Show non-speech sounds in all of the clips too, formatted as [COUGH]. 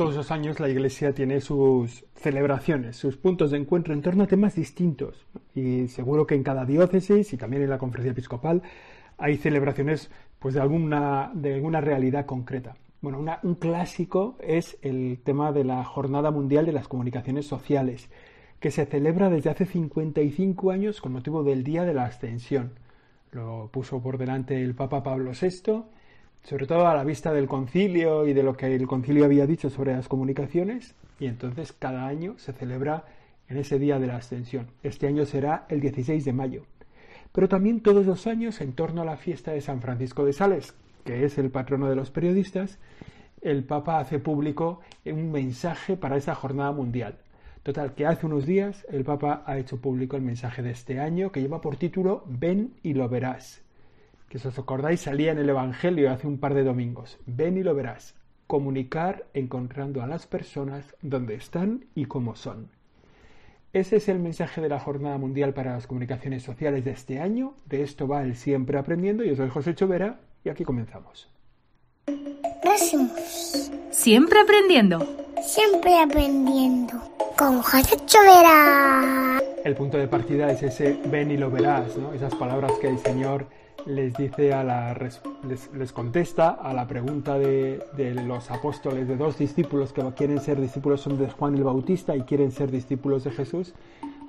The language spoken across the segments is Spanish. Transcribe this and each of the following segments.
todos los años la Iglesia tiene sus celebraciones, sus puntos de encuentro en torno a temas distintos. Y seguro que en cada diócesis y también en la conferencia episcopal hay celebraciones pues, de, alguna, de alguna realidad concreta. Bueno, un clásico es el tema de la Jornada Mundial de las Comunicaciones Sociales, que se celebra desde hace 55 años con motivo del Día de la Ascensión. Lo puso por delante el Papa Pablo VI sobre todo a la vista del concilio y de lo que el concilio había dicho sobre las comunicaciones, y entonces cada año se celebra en ese día de la ascensión. Este año será el 16 de mayo. Pero también todos los años, en torno a la fiesta de San Francisco de Sales, que es el patrono de los periodistas, el Papa hace público un mensaje para esa jornada mundial. Total, que hace unos días el Papa ha hecho público el mensaje de este año que lleva por título Ven y lo verás que si os acordáis salía en el Evangelio hace un par de domingos. Ven y lo verás. Comunicar encontrando a las personas donde están y cómo son. Ese es el mensaje de la Jornada Mundial para las Comunicaciones Sociales de este año. De esto va el Siempre Aprendiendo. Yo soy José Chovera y aquí comenzamos. Siempre aprendiendo. Siempre aprendiendo. Con José Chovera. El punto de partida es ese ven y lo verás, ¿no? Esas palabras que el Señor les dice a la les, contesta a la pregunta de, los apóstoles de dos discípulos que quieren ser discípulos son de Juan el Bautista y quieren ser discípulos de Jesús.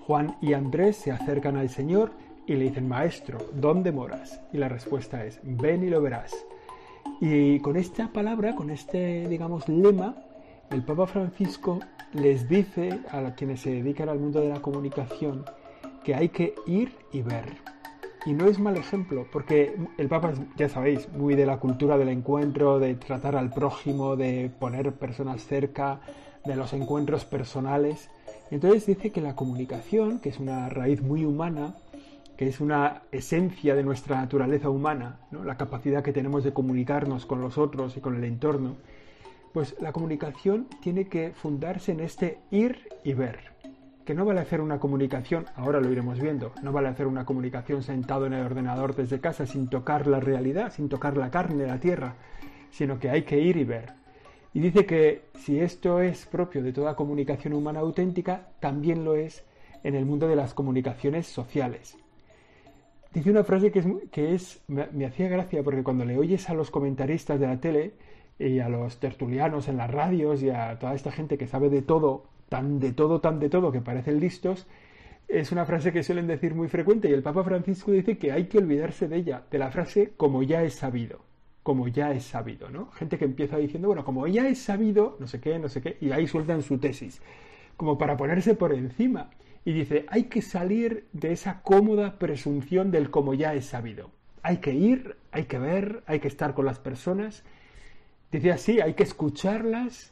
Juan y Andrés se acercan al Señor y le dicen, Maestro, ¿dónde moras? Y la respuesta es, ven y lo verás. Y con esta palabra, con este, digamos, lema, el Papa Francisco les dice a quienes se dedican al mundo de la comunicación que hay que ir y ver y no es mal ejemplo, porque el Papa, ya sabéis, muy de la cultura del encuentro, de tratar al prójimo, de poner personas cerca, de los encuentros personales. Entonces dice que la comunicación, que es una raíz muy humana, que es una esencia de nuestra naturaleza humana, la capacidad que tenemos de comunicarnos con los otros y con el entorno, pues la comunicación tiene que fundarse en este ir y ver que no vale hacer una comunicación, ahora lo iremos viendo, no vale hacer una comunicación sentado en el ordenador desde casa sin tocar la realidad, sin tocar la carne, la tierra, sino que hay que ir y ver. Y dice que si esto es propio de toda comunicación humana auténtica, también lo es en el mundo de las comunicaciones sociales. Dice una frase que, es, que es me, me hacía gracia porque cuando le oyes a los comentaristas de la tele y a los tertulianos en las radios y a toda esta gente que sabe de todo tan de todo, tan de todo que parecen listos, es una frase que suelen decir muy frecuente y el Papa Francisco dice que hay que olvidarse de ella, de la frase como ya es sabido, como ya es sabido, ¿no? Gente que empieza diciendo, bueno, como ya es sabido, no sé qué, no sé qué, y ahí sueltan su tesis, como para ponerse por encima. Y dice, hay que salir de esa cómoda presunción del como ya es sabido. Hay que ir, hay que ver, hay que estar con las personas. Dice así, hay que escucharlas,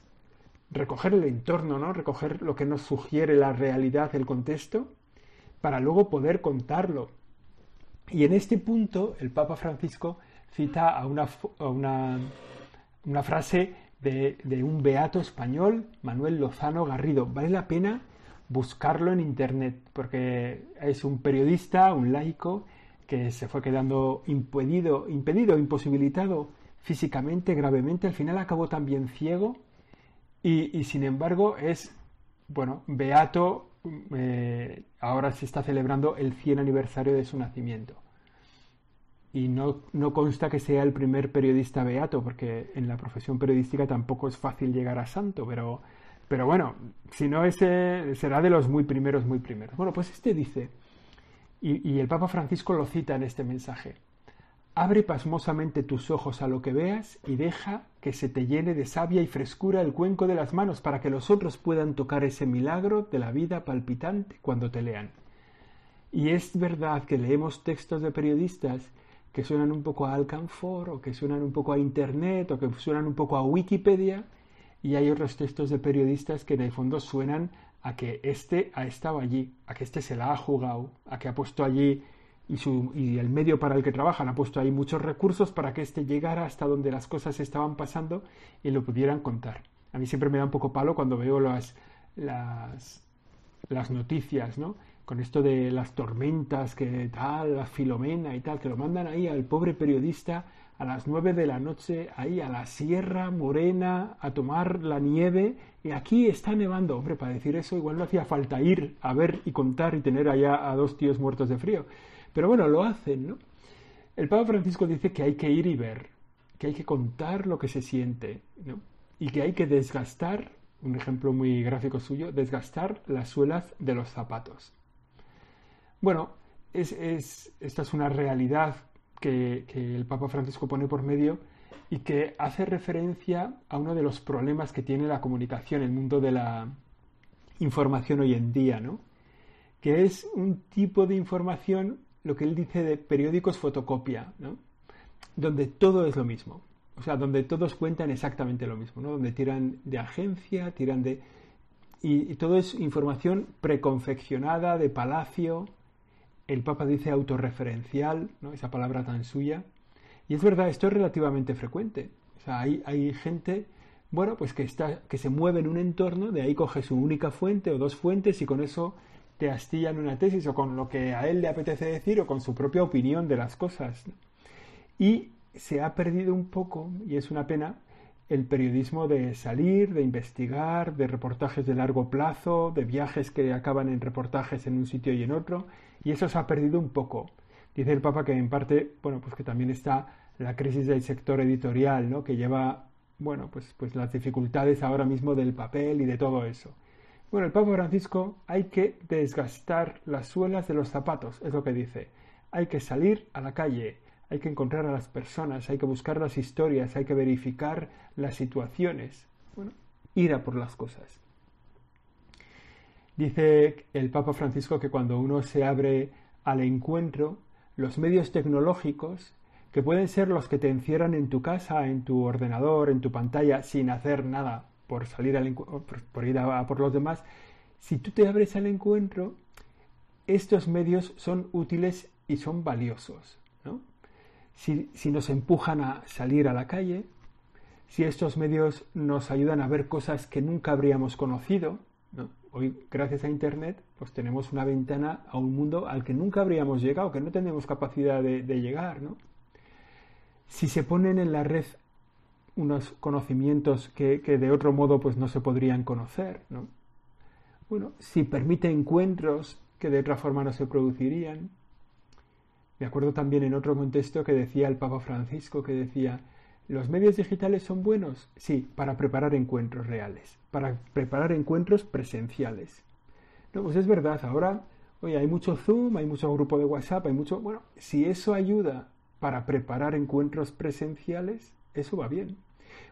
recoger el entorno, ¿no? Recoger lo que nos sugiere la realidad, el contexto, para luego poder contarlo. Y en este punto el Papa Francisco cita a una, una, frase de, de, un beato español, Manuel Lozano Garrido. Vale la pena buscarlo en internet, porque es un periodista, un laico, que se fue quedando impedido, impedido, imposibilitado físicamente, gravemente, al final acabó también ciego y, sin embargo es, bueno, Beato, eh, ahora se está celebrando el 100 aniversario de su nacimiento. Y no, no consta que sea el primer periodista Beato, porque en la profesión periodística tampoco es fácil llegar a santo, pero, pero bueno, si no ese será de los muy primeros, muy primeros. Bueno, pues este dice, y el Papa Francisco lo cita en este mensaje, Abre pasmosamente tus ojos a lo que veas y deja que se te llene de savia y frescura el cuenco de las manos para que los otros puedan tocar ese milagro de la vida palpitante cuando te lean. Y es verdad que leemos textos de periodistas que suenan un poco a Alcanfor o que suenan un poco a Internet o que suenan un poco a Wikipedia y hay otros textos de periodistas que en el fondo suenan a que este ha estado allí, a que este se la ha jugado, a que ha puesto allí y, el medio para el que trabajan ha puesto ahí muchos recursos para que éste llegara hasta donde las cosas estaban pasando y lo pudieran contar. A mí siempre me da un poco palo cuando veo las, las, las noticias, ¿no? Con esto de las tormentas, que tal, la filomena y tal, que lo mandan ahí al pobre periodista a las nueve de la noche ahí a la Sierra Morena a tomar la nieve y aquí está nevando. Hombre, para decir eso igual no hacía falta ir a ver y contar y tener allá a dos tíos muertos de frío. Pero bueno, lo hacen, ¿no? El Papa Francisco dice que hay que ir y ver, que hay que contar lo que se siente, ¿no? Y que hay que desgastar, un ejemplo muy gráfico suyo, desgastar las suelas de los zapatos. Bueno, es, esta es una realidad que, el Papa Francisco pone por medio y que hace referencia a uno de los problemas que tiene la comunicación, el mundo de la información hoy en día, ¿no? Que es un tipo de información, lo que él dice de periódicos fotocopia, ¿no? Donde todo es lo mismo. O sea, donde todos cuentan exactamente lo mismo, ¿no? Donde tiran de agencia, tiran de... Y, todo es información preconfeccionada, de palacio, el Papa dice autorreferencial, ¿no? esa palabra tan suya. Y es verdad, esto es relativamente frecuente. O sea, hay, hay gente, bueno, pues que, está, que se mueve en un entorno, de ahí coge su única fuente o dos fuentes y con eso te astillan una tesis o con lo que a él le apetece decir o con su propia opinión de las cosas. Y se ha perdido un poco, y es una pena, el periodismo de salir, de investigar, de reportajes de largo plazo, de viajes que acaban en reportajes en un sitio y en otro, y eso se ha perdido un poco. Dice el Papa que en parte, bueno, pues que también está la crisis del sector editorial, ¿no? que lleva, bueno, pues, pues las dificultades ahora mismo del papel y de todo eso. Bueno, el Papa Francisco hay que desgastar las suelas de los zapatos, es lo que dice. Hay que salir a la calle, hay que encontrar a las personas, hay que buscar las historias, hay que verificar las situaciones. Bueno, ir a por las cosas. Dice el Papa Francisco que cuando uno se abre al encuentro, los medios tecnológicos, que pueden ser los que te encierran en tu casa, en tu ordenador, en tu pantalla, sin hacer nada por salir al por ir a, por los demás, si tú te abres al encuentro, estos medios son útiles y son valiosos. Si, si nos empujan a salir a la calle, si estos medios nos ayudan a ver cosas que nunca habríamos conocido, ¿no? hoy, gracias a Internet, pues tenemos una ventana a un mundo al que nunca habríamos llegado, que no tenemos capacidad de, llegar. Si se ponen en la red unos conocimientos que, de otro modo pues no se podrían conocer, ¿no? Bueno, si permite encuentros que de otra forma no se producirían. Me acuerdo también en otro contexto que decía el Papa Francisco, que decía, ¿Los medios digitales son buenos? Sí, para preparar encuentros reales, para preparar encuentros presenciales. No, pues es verdad, ahora, oye, hay mucho Zoom, hay mucho grupo de WhatsApp, hay mucho... Bueno, si eso ayuda para preparar encuentros presenciales, eso va bien.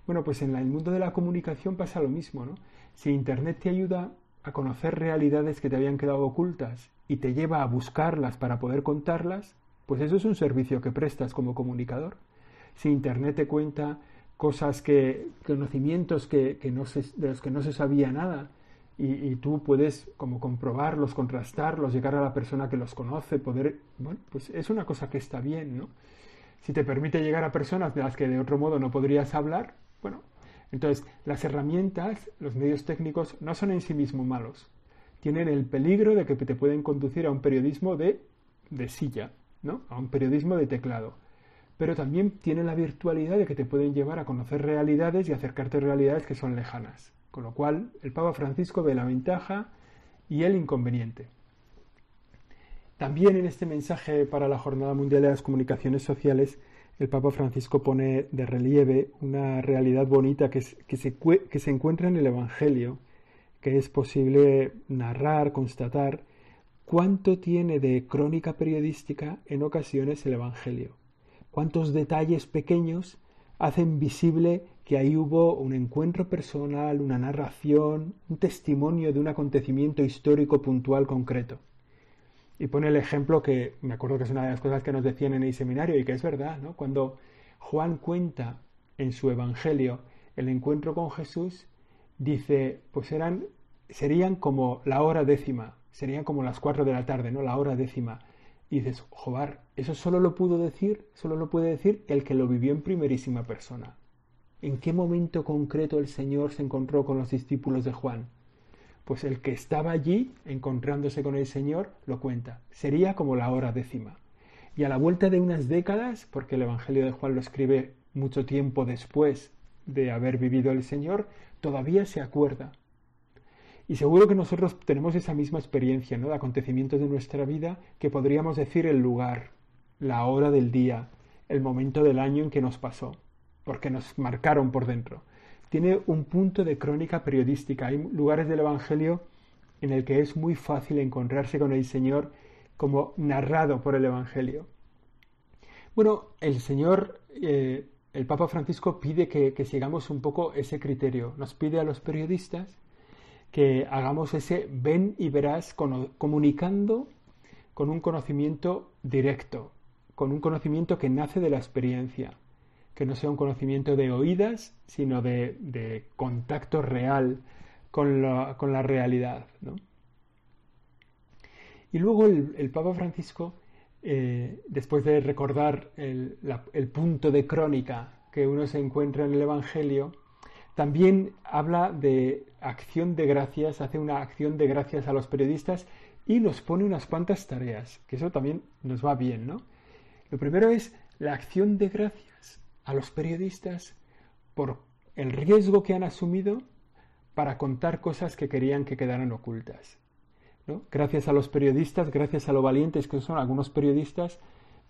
Bueno, pues en el mundo de la comunicación pasa lo mismo, ¿no? Si Internet te ayuda a conocer realidades que te habían quedado ocultas y te lleva a buscarlas para poder contarlas, pues eso es un servicio que prestas como comunicador si Internet te cuenta cosas que, conocimientos que, no de los que no se sabía nada, y, tú puedes como comprobarlos, contrastarlos, llegar a la persona que los conoce, poder, bueno, pues es una cosa que está bien, ¿no? Si te permite llegar a personas de las que de otro modo no podrías hablar, bueno, entonces las herramientas, los medios técnicos no son en sí mismos malos, tienen el peligro de que te pueden conducir a un periodismo de, de silla, ¿no? A un periodismo de teclado pero también tienen la virtualidad de que te pueden llevar a conocer realidades y acercarte a realidades que son lejanas. Con lo cual, el Papa Francisco ve la ventaja y el inconveniente. También en este mensaje para la Jornada Mundial de las Comunicaciones Sociales, el Papa Francisco pone de relieve una realidad bonita que, se, que se encuentra en el Evangelio, que es posible narrar, constatar cuánto tiene de crónica periodística en ocasiones el Evangelio cuántos detalles pequeños hacen visible que ahí hubo un encuentro personal, una narración, un testimonio de un acontecimiento histórico puntual concreto. Y pone el ejemplo que me acuerdo que es una de las cosas que nos decían en el seminario y que es verdad, ¿no? Cuando Juan cuenta en su evangelio el encuentro con Jesús, dice, pues eran serían como la hora décima, serían como las cuatro de la tarde, ¿no? La hora décima. Y dices, joder, eso solo lo pudo decir, solo lo puede decir el que lo vivió en primerísima persona. ¿En qué momento concreto el Señor se encontró con los discípulos de Juan? Pues el que estaba allí encontrándose con el Señor lo cuenta. Sería como la hora décima. Y a la vuelta de unas décadas, porque el Evangelio de Juan lo escribe mucho tiempo después de haber vivido el Señor, todavía se acuerda. Y seguro que nosotros tenemos esa misma experiencia, ¿no? De acontecimientos de nuestra vida que podríamos decir el lugar, la hora del día, el momento del año en que nos pasó, porque nos marcaron por dentro. Tiene un punto de crónica periodística. Hay lugares del Evangelio en el que es muy fácil encontrarse con el Señor como narrado por el Evangelio. Bueno, el Señor, eh, el Papa Francisco pide que, que sigamos un poco ese criterio. Nos pide a los periodistas que hagamos ese ven y verás comunicando con un conocimiento directo, con un conocimiento que nace de la experiencia, que no sea un conocimiento de oídas, sino de, contacto real con la, realidad. Y luego el, Papa Francisco, eh, después de recordar el, el punto de crónica que uno se encuentra en el Evangelio, también habla de acción de gracias, hace una acción de gracias a los periodistas y nos pone unas cuantas tareas, que eso también nos va bien, ¿no? Lo primero es la acción de gracias a los periodistas por el riesgo que han asumido para contar cosas que querían que quedaran ocultas. ¿no? Gracias a los periodistas, gracias a lo valientes que son algunos periodistas,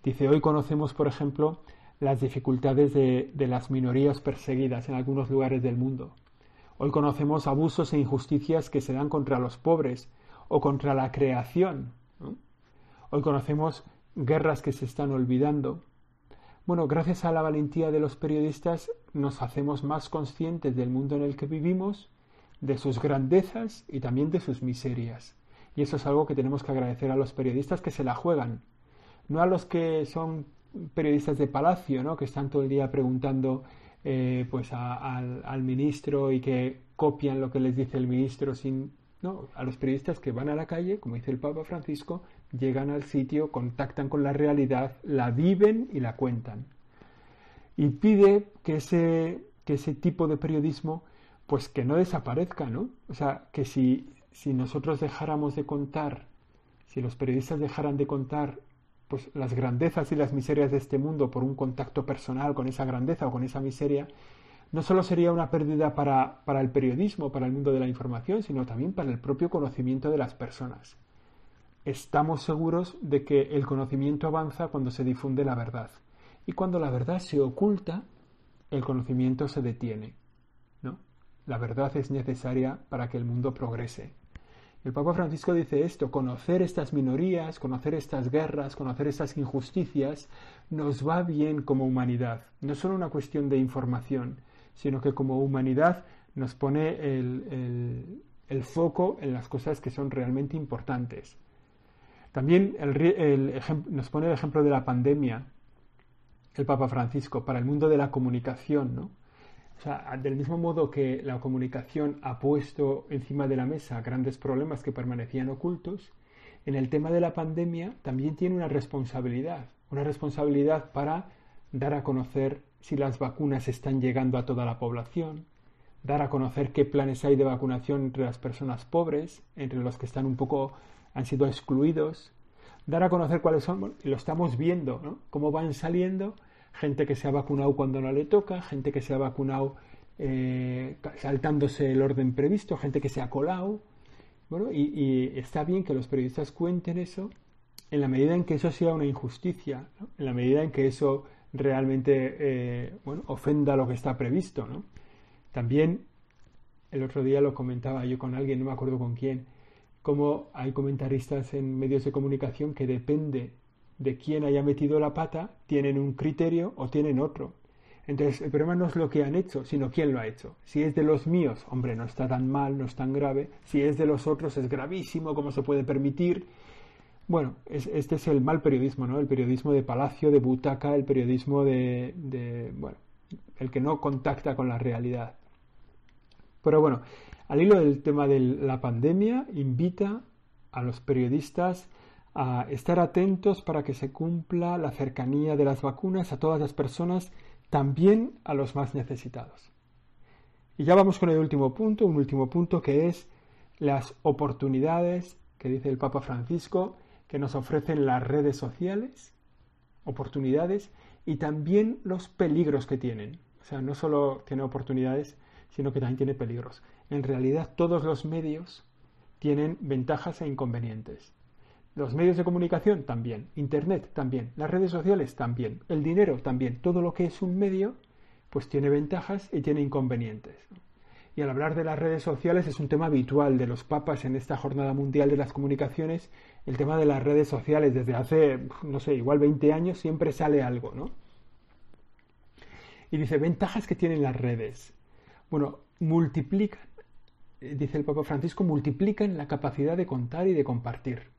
dice, hoy conocemos, por ejemplo, las dificultades de, las minorías perseguidas en algunos lugares del mundo. Hoy conocemos abusos e injusticias que se dan contra los pobres o contra la creación. Hoy conocemos guerras que se están olvidando. Bueno, gracias a la valentía de los periodistas nos hacemos más conscientes del mundo en el que vivimos, de sus grandezas y también de sus miserias. Y eso es algo que tenemos que agradecer a los periodistas que se la juegan, no a los que son periodistas de Palacio, ¿no? que están todo el día preguntando eh, pues al, ministro y que copian lo que les dice el ministro sin no a los periodistas que van a la calle como dice el Papa Francisco llegan al sitio contactan con la realidad la viven y la cuentan y pide que ese que ese tipo de periodismo pues que no desaparezca no o sea que si si nosotros dejáramos de contar si los periodistas dejaran de contar pues, las grandezas y las miserias de este mundo por un contacto personal con esa grandeza o con esa miseria, no solo sería una pérdida para, para el periodismo, para el mundo de la información, sino también para el propio conocimiento de las personas. Estamos seguros de que el conocimiento avanza cuando se difunde la verdad. Y cuando la verdad se oculta, el conocimiento se detiene. ¿no? La verdad es necesaria para que el mundo progrese. El Papa Francisco dice esto, conocer estas minorías, conocer estas guerras, conocer estas injusticias, nos va bien como humanidad. No es solo una cuestión de información, sino que como humanidad nos pone el, foco en las cosas que son realmente importantes. También nos pone el ejemplo de la pandemia, el Papa Francisco, para el mundo de la comunicación, ¿no? O sea, del mismo modo que la comunicación ha puesto encima de la mesa grandes problemas que permanecían ocultos, en el tema de la pandemia también tiene una responsabilidad, una responsabilidad para dar a conocer si las vacunas están llegando a toda la población, dar a conocer qué planes hay de vacunación entre las personas pobres, entre los que están un poco han sido excluidos, dar a conocer cuáles son, y lo estamos viendo, ¿no? cómo van saliendo gente que se ha vacunado cuando no le toca, gente que se ha vacunado eh, saltándose el orden previsto, gente que se ha colado. Bueno, y, está bien que los periodistas cuenten eso en la medida en que eso sea una injusticia, en la medida en que eso realmente eh, bueno, ofenda lo que está previsto. ¿no? También el otro día lo comentaba yo con alguien, no me acuerdo con quién, como hay comentaristas en medios de comunicación que depende de quién haya metido la pata, tienen un criterio o tienen otro. Entonces, el problema no es lo que han hecho, sino quién lo ha hecho. Si es de los míos, hombre, no está tan mal, no es tan grave. Si es de los otros, es gravísimo, ¿cómo se puede permitir? Bueno, este es el mal periodismo, ¿no? El periodismo de palacio, de butaca, el periodismo de, de, bueno, el que no contacta con la realidad. Pero bueno, al hilo del tema de la pandemia, invita a los periodistas a estar atentos para que se cumpla la cercanía de las vacunas a todas las personas, también a los más necesitados. Y ya vamos con el último punto, un último punto que es las oportunidades que dice el Papa Francisco que nos ofrecen las redes sociales oportunidades y también los peligros que tienen. O sea, no solo tiene oportunidades, sino que también tiene peligros. En realidad todos los medios tienen ventajas e inconvenientes. Los medios de comunicación también, Internet también, las redes sociales también, el dinero también, todo lo que es un medio, pues tiene ventajas y tiene inconvenientes. Y al hablar de las redes sociales es un tema habitual de los papas en esta Jornada Mundial de las Comunicaciones, el tema de las redes sociales desde hace, no sé, igual 20 años siempre sale algo, ¿no? Y dice, ventajas que tienen las redes. Bueno, multiplican, dice el Papa Francisco, multiplican la capacidad de contar y de compartir.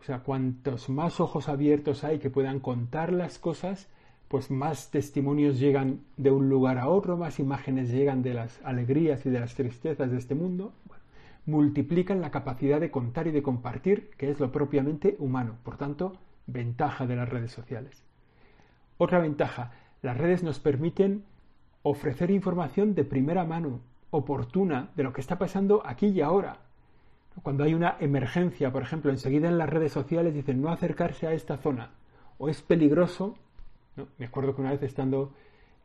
O sea, cuantos más ojos abiertos hay que puedan contar las cosas, pues más testimonios llegan de un lugar a otro, más imágenes llegan de las alegrías y de las tristezas de este mundo. multiplican la capacidad de contar y de compartir, que es lo propiamente humano. Por tanto, ventaja de las redes sociales. Otra ventaja, las redes nos permiten ofrecer información de primera mano, oportuna, de lo que está pasando aquí y ahora. Cuando hay una emergencia, por ejemplo, enseguida en las redes sociales dicen no acercarse a esta zona, o es peligroso. Me acuerdo que una vez estando,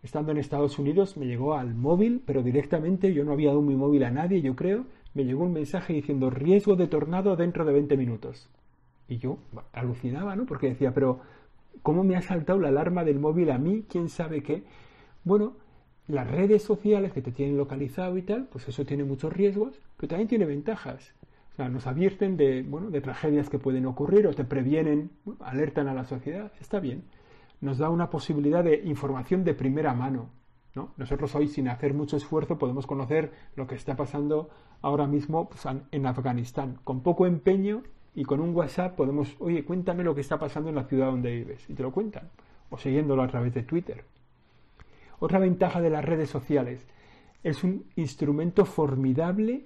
estando en Estados Unidos me llegó al móvil, pero directamente, yo no había dado mi móvil a nadie, yo creo, me llegó un mensaje diciendo riesgo de tornado dentro de 20 minutos. Y yo alucinaba, ¿no? Porque decía, pero ¿cómo me ha saltado la alarma del móvil a mí? ¿Quién sabe qué? Bueno, las redes sociales que te tienen localizado y tal, pues eso tiene muchos riesgos, pero también tiene ventajas. O sea, nos advierten de, bueno, de tragedias que pueden ocurrir o te previenen, alertan a la sociedad, está bien. Nos da una posibilidad de información de primera mano. ¿no? Nosotros hoy, sin hacer mucho esfuerzo, podemos conocer lo que está pasando ahora mismo pues, en Afganistán. Con poco empeño y con un WhatsApp podemos, oye, cuéntame lo que está pasando en la ciudad donde vives. Y te lo cuentan. O siguiéndolo a través de Twitter. Otra ventaja de las redes sociales es un instrumento formidable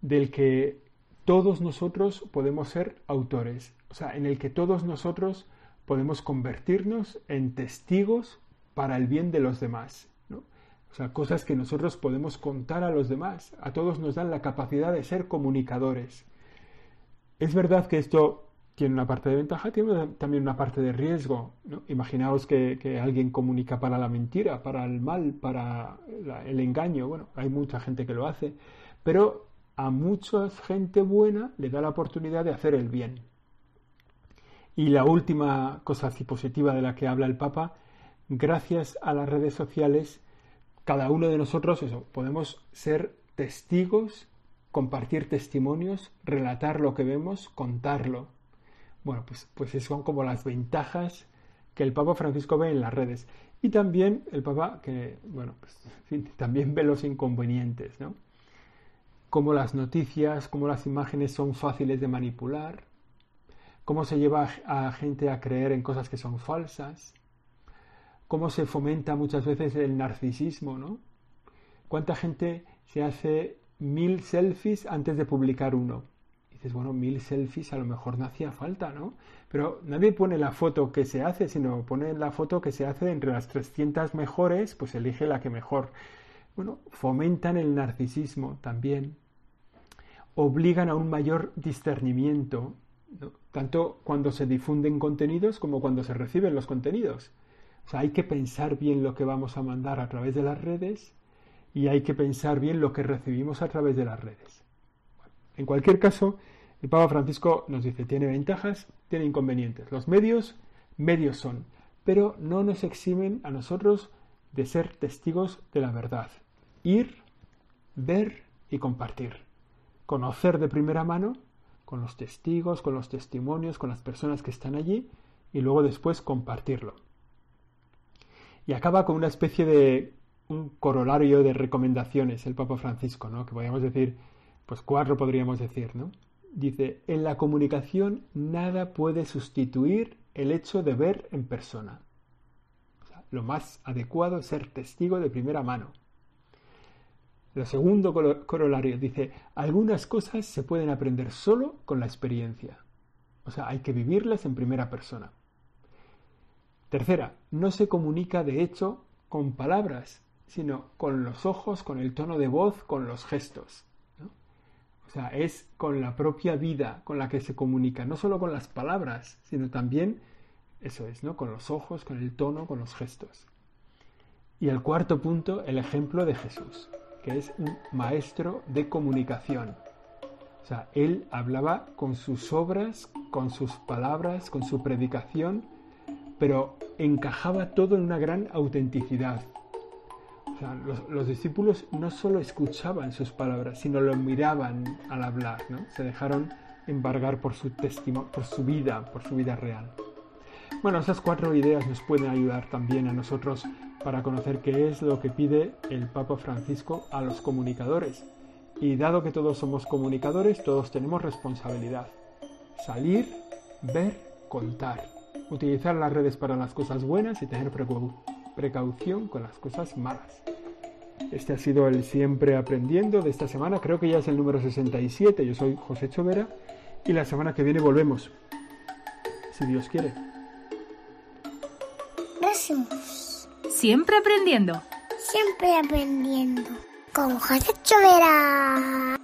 del que todos nosotros podemos ser autores, o sea, en el que todos nosotros podemos convertirnos en testigos para el bien de los demás. O sea, cosas que nosotros podemos contar a los demás. A todos nos dan la capacidad de ser comunicadores. Es verdad que esto tiene una parte de ventaja, tiene también una parte de riesgo. Imaginaos que, alguien comunica para la mentira, para el mal, para el engaño. Bueno, hay mucha gente que lo hace, pero a mucha gente buena le da la oportunidad de hacer el bien. Y la última cosa así positiva de la que habla el Papa, gracias a las redes sociales, cada uno de nosotros eso, podemos ser testigos, compartir testimonios, relatar lo que vemos, contarlo bueno, pues, pues son como las ventajas que el Papa Francisco ve en las redes. Y también el Papa, que, bueno, pues, [LAUGHS] también ve los inconvenientes, ¿no? Cómo las noticias, cómo las imágenes son fáciles de manipular, cómo se lleva a gente a creer en cosas que son falsas, cómo se fomenta muchas veces el narcisismo, ¿no? ¿Cuánta gente se hace mil selfies antes de publicar uno? Dices, bueno, mil selfies a lo mejor no hacía falta, ¿no? Pero nadie pone la foto que se hace, sino pone la foto que se hace entre las 300 mejores, pues elige la que mejor. Bueno, fomentan el narcisismo también. Obligan a un mayor discernimiento, tanto cuando se difunden contenidos como cuando se reciben los contenidos. O sea, hay que pensar bien lo que vamos a mandar a través de las redes y hay que pensar bien lo que recibimos a través de las redes. En cualquier caso, el Papa Francisco nos dice, tiene ventajas, tiene inconvenientes. Los medios, medios son, pero no nos eximen a nosotros de ser testigos de la verdad. Ir, ver y compartir. Conocer de primera mano con los testigos, con los testimonios, con las personas que están allí y luego después compartirlo. Y acaba con una especie de un corolario de recomendaciones el Papa Francisco, ¿no? Que podríamos decir, pues cuatro podríamos decir, ¿no? Dice, en la comunicación nada puede sustituir el hecho de ver en persona. lo más adecuado es ser testigo de primera mano. Lo segundo corolario dice, algunas cosas se pueden aprender solo con la experiencia. O sea, hay que vivirlas en primera persona. Tercera, no se comunica de hecho con palabras, sino con los ojos, con el tono de voz, con los gestos. O sea, es con la propia vida con la que se comunica, no solo con las palabras, sino también Eso es, ¿no? Con los ojos, con el tono, con los gestos. Y el cuarto punto, el ejemplo de Jesús, que es un maestro de comunicación. O sea, él hablaba con sus obras, con sus palabras, con su predicación, pero encajaba todo en una gran autenticidad. Los, discípulos no solo escuchaban sus palabras, sino lo miraban al hablar, ¿no? Se dejaron embargar por su testimonio, por su vida, por su vida real. Bueno, esas cuatro ideas nos pueden ayudar también a nosotros para conocer qué es lo que pide el Papa Francisco a los comunicadores. Y dado que todos somos comunicadores, todos tenemos responsabilidad. Salir, ver, contar. Utilizar las redes para las cosas buenas y tener precaución con las cosas malas. Este ha sido el Siempre Aprendiendo de esta semana. Creo que ya es el número 67. Yo soy José Chovera y la semana que viene volvemos. Si Dios quiere. Siempre aprendiendo. Siempre aprendiendo. Con José Chovera.